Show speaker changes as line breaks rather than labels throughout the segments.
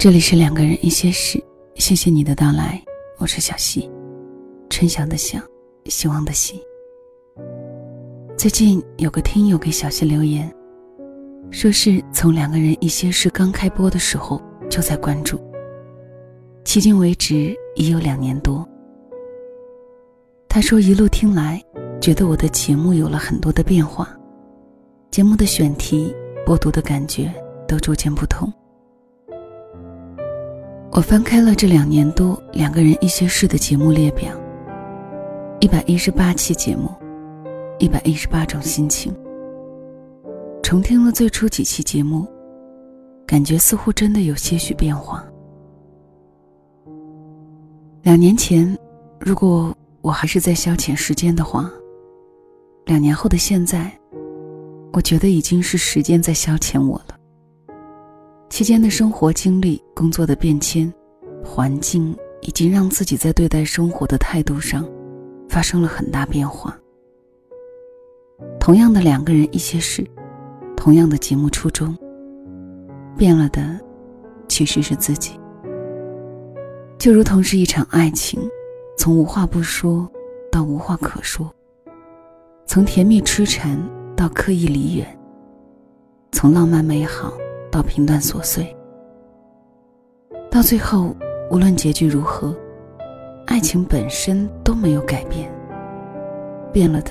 这里是两个人一些事，谢谢你的到来，我是小溪，春晓的晓，希望的希。最近有个听友给小溪留言，说是从两个人一些事刚开播的时候就在关注，迄今为止已有两年多。他说一路听来，觉得我的节目有了很多的变化，节目的选题、播读的感觉都逐渐不同。我翻开了这两年多两个人一些事的节目列表，一百一十八期节目，一百一十八种心情。重听了最初几期节目，感觉似乎真的有些许变化。两年前，如果我还是在消遣时间的话，两年后的现在，我觉得已经是时间在消遣我了。期间的生活经历、工作的变迁、环境，已经让自己在对待生活的态度上发生了很大变化。同样的两个人一些事，同样的节目初衷，变了的其实是自己。就如同是一场爱情，从无话不说到无话可说，从甜蜜痴缠到刻意离远，从浪漫美好。到平淡琐碎，到最后，无论结局如何，爱情本身都没有改变。变了的，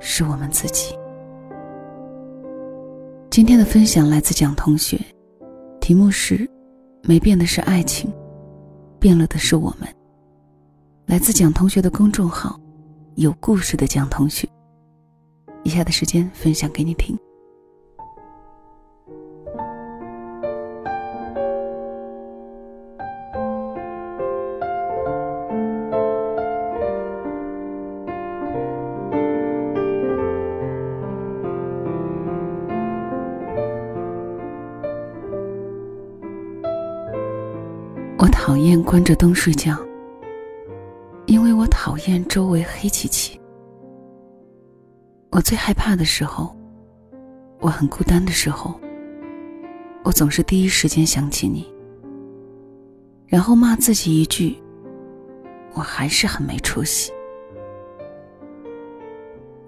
是我们自己。今天的分享来自蒋同学，题目是“没变的是爱情，变了的是我们”。来自蒋同学的公众号“有故事的蒋同学”。以下的时间分享给你听。厌关着灯睡觉，因为我讨厌周围黑漆漆。我最害怕的时候，我很孤单的时候，我总是第一时间想起你，然后骂自己一句：“我还是很没出息。”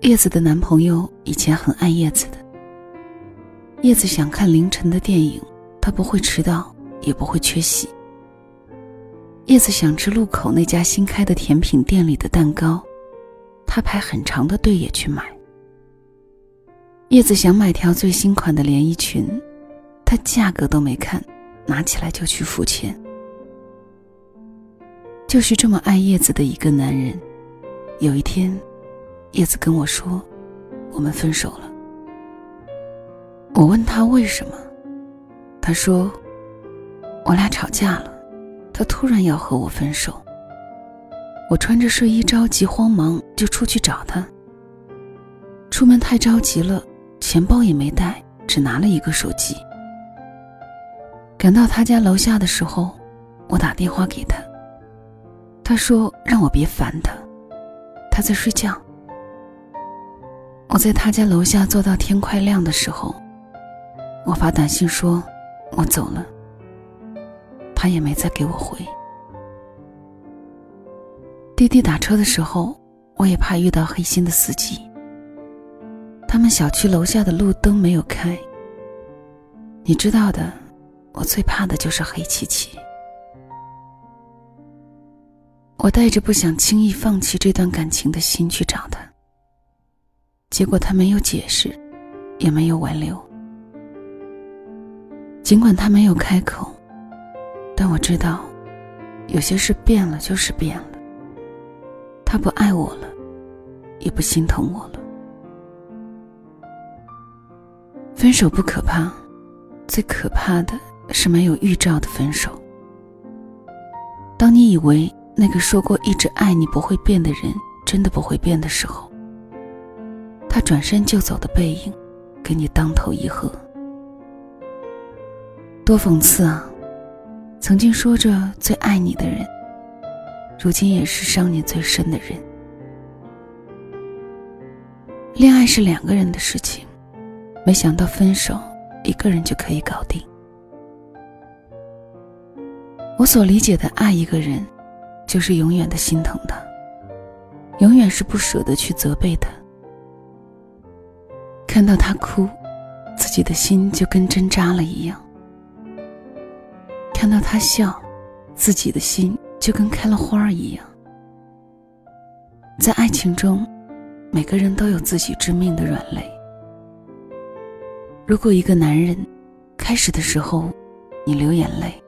叶子的男朋友以前很爱叶子的，叶子想看凌晨的电影，他不会迟到，也不会缺席。叶子想吃路口那家新开的甜品店里的蛋糕，他排很长的队也去买。叶子想买条最新款的连衣裙，他价格都没看，拿起来就去付钱。就是这么爱叶子的一个男人，有一天，叶子跟我说，我们分手了。我问他为什么，他说，我俩吵架了。他突然要和我分手，我穿着睡衣着急慌忙就出去找他。出门太着急了，钱包也没带，只拿了一个手机。赶到他家楼下的时候，我打电话给他，他说让我别烦他，他在睡觉。我在他家楼下坐到天快亮的时候，我发短信说我走了。他也没再给我回。滴滴打车的时候，我也怕遇到黑心的司机。他们小区楼下的路灯没有开。你知道的，我最怕的就是黑漆漆。我带着不想轻易放弃这段感情的心去找他，结果他没有解释，也没有挽留。尽管他没有开口。但我知道，有些事变了就是变了。他不爱我了，也不心疼我了。分手不可怕，最可怕的是没有预兆的分手。当你以为那个说过一直爱你不会变的人真的不会变的时候，他转身就走的背影，给你当头一喝。多讽刺啊！曾经说着最爱你的人，如今也是伤你最深的人。恋爱是两个人的事情，没想到分手一个人就可以搞定。我所理解的爱一个人，就是永远的心疼他，永远是不舍得去责备他。看到他哭，自己的心就跟针扎了一样；看到他笑，自己的心就跟开了花儿一样。在爱情中，每个人都有自己致命的软肋。如果一个男人开始的时候你流眼泪，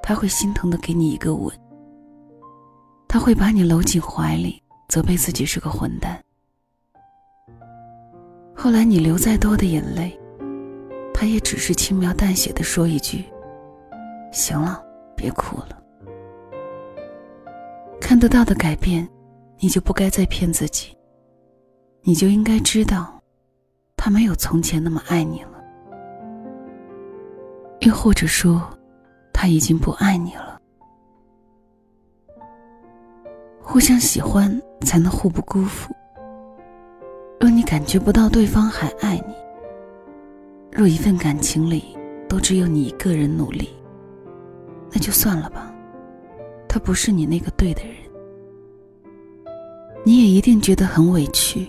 他会心疼的给你一个吻，他会把你搂进怀里，责备自己是个混蛋。后来你流再多的眼泪，他也只是轻描淡写的说一句：“行了，别哭了。”看得到的改变。你就不该再骗自己，你就应该知道，他没有从前那么爱你了，又或者说，他已经不爱你了。互相喜欢才能互不辜负。若你感觉不到对方还爱你，若一份感情里都只有你一个人努力，那就算了吧，他不是你那个对的人。你也一定觉得很委屈。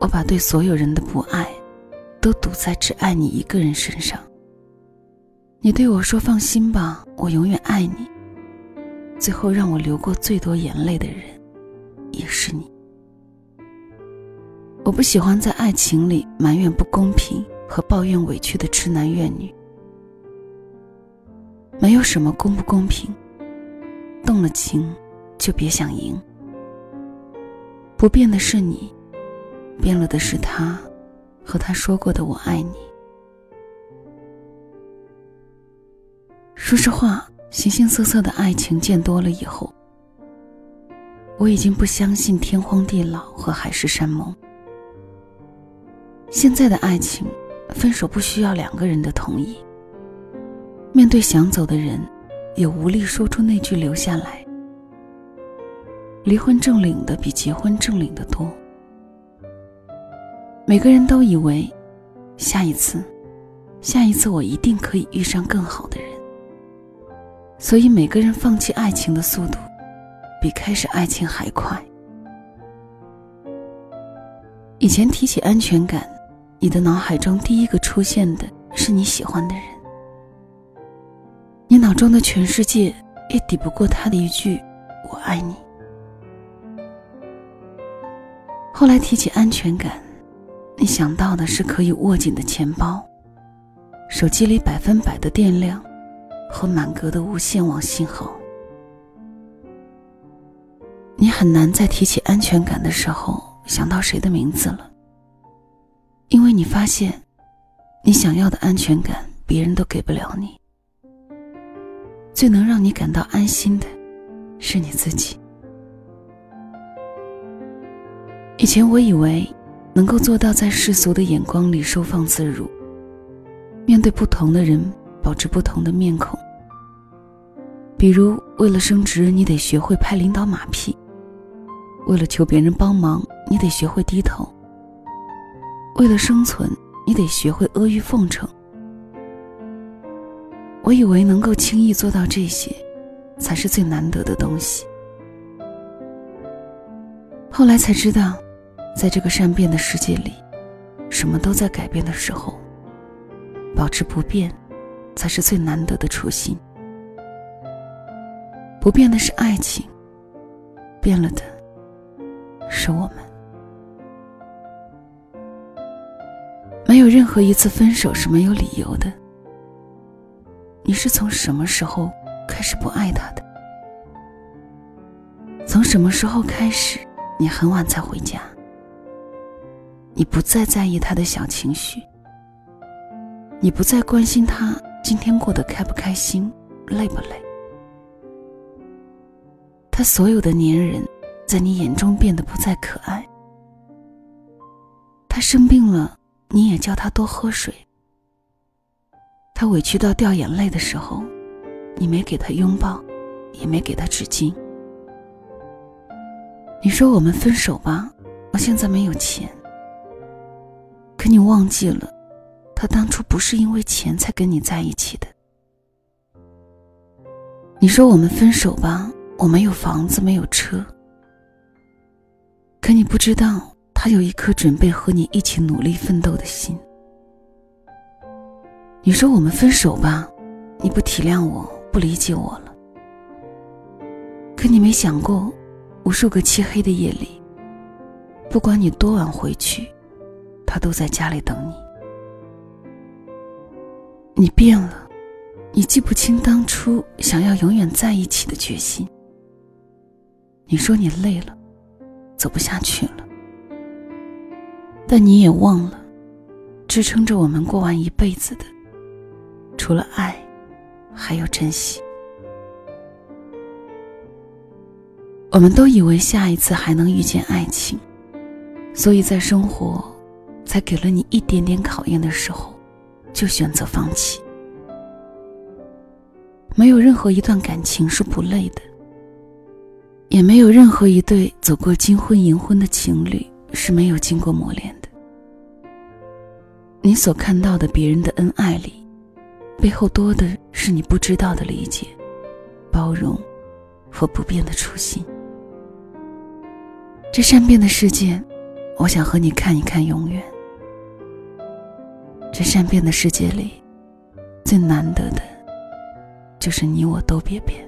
我把对所有人的不爱，都赌在只爱你一个人身上。你对我说：“放心吧，我永远爱你。”最后让我流过最多眼泪的人，也是你。我不喜欢在爱情里埋怨不公平和抱怨委屈的痴男怨女。没有什么公不公平，动了情就别想赢。不变的是你，变了的是他，和他说过的“我爱你”。说实话，形形色色的爱情见多了以后，我已经不相信天荒地老和海誓山盟。现在的爱情，分手不需要两个人的同意。面对想走的人，也无力说出那句“留下来”。离婚证领的比结婚证领的多。每个人都以为，下一次，下一次我一定可以遇上更好的人。所以每个人放弃爱情的速度，比开始爱情还快。以前提起安全感，你的脑海中第一个出现的是你喜欢的人，脑中的全世界也抵不过他的一句“我爱你”。后来提起安全感，你想到的是可以握紧的钱包，手机里百分百的电量，和满格的无线网信号。你很难在提起安全感的时候想到谁的名字了，因为你发现，你想要的安全感别人都给不了你。最能让你感到安心的，是你自己。以前我以为，能够做到在世俗的眼光里收放自如，面对不同的人保持不同的面孔。比如，为了升职，你得学会拍领导马屁；为了求别人帮忙，你得学会低头；为了生存，你得学会阿谀奉承。我以为能够轻易做到这些，才是最难得的东西。后来才知道。在这个善变的世界里，什么都在改变的时候，保持不变，才是最难得的初心。不变的是爱情，变了的是我们。没有任何一次分手是没有理由的。你是从什么时候开始不爱他的？从什么时候开始，你很晚才回家？你不再在意他的小情绪，你不再关心他今天过得开不开心、累不累。他所有的粘人，在你眼中变得不再可爱。他生病了，你也叫他多喝水。他委屈到掉眼泪的时候，你没给他拥抱，也没给他纸巾。你说我们分手吧，我现在没有钱。可你忘记了，他当初不是因为钱才跟你在一起的。你说我们分手吧，我没有房子，没有车。可你不知道，他有一颗准备和你一起努力奋斗的心。你说我们分手吧，你不体谅我，不理解我了。可你没想过，无数个漆黑的夜里，不管你多晚回去，他都在家里等你。你变了，你记不清当初想要永远在一起的决心。你说你累了，走不下去了，但你也忘了，支撑着我们过完一辈子的。除了爱，还有珍惜。我们都以为下一次还能遇见爱情，所以在生活才给了你一点点考验的时候，就选择放弃。没有任何一段感情是不累的，也没有任何一对走过金婚银婚的情侣是没有经过磨练的。你所看到的别人的恩爱里。背后多的是你不知道的理解、包容和不变的初心。这善变的世界，我想和你看一看永远。这善变的世界里，最难得的，就是你我都别变。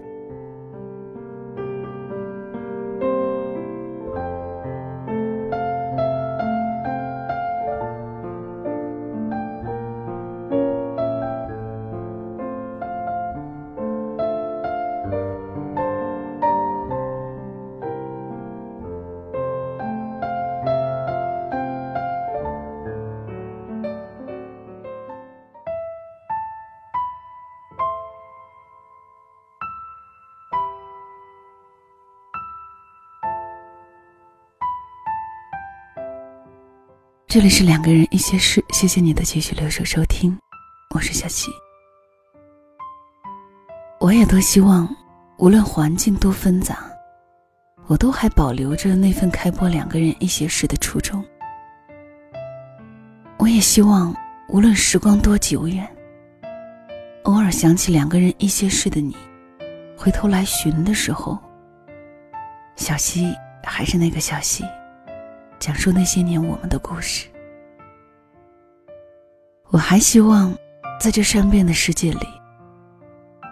这里是两个人一些事，谢谢你的继续留守收听，我是小溪。我也多希望，无论环境多纷杂，我都还保留着那份开播两个人一些事的初衷。我也希望，无论时光多久远，偶尔想起两个人一些事的你，回头来寻的时候，小溪还是那个小溪。讲述那些年我们的故事。我还希望，在这善变的世界里，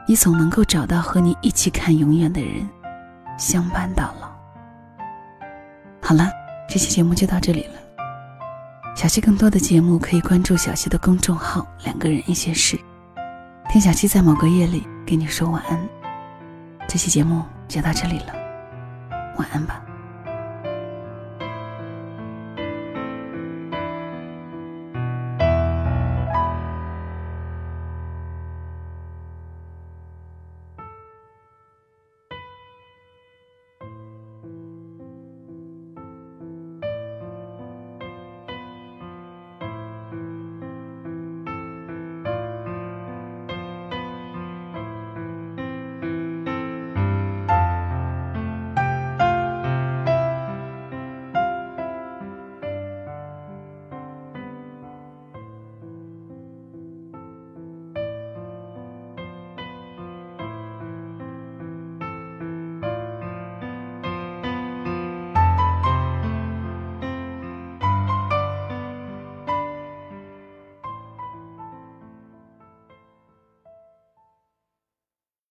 你总能够找到和你一起看永远的人，相伴到老。好了，这期节目就到这里了。小溪更多的节目可以关注小溪的公众号“两个人一些事”，听小溪在某个夜里给你说晚安。这期节目就到这里了，晚安吧。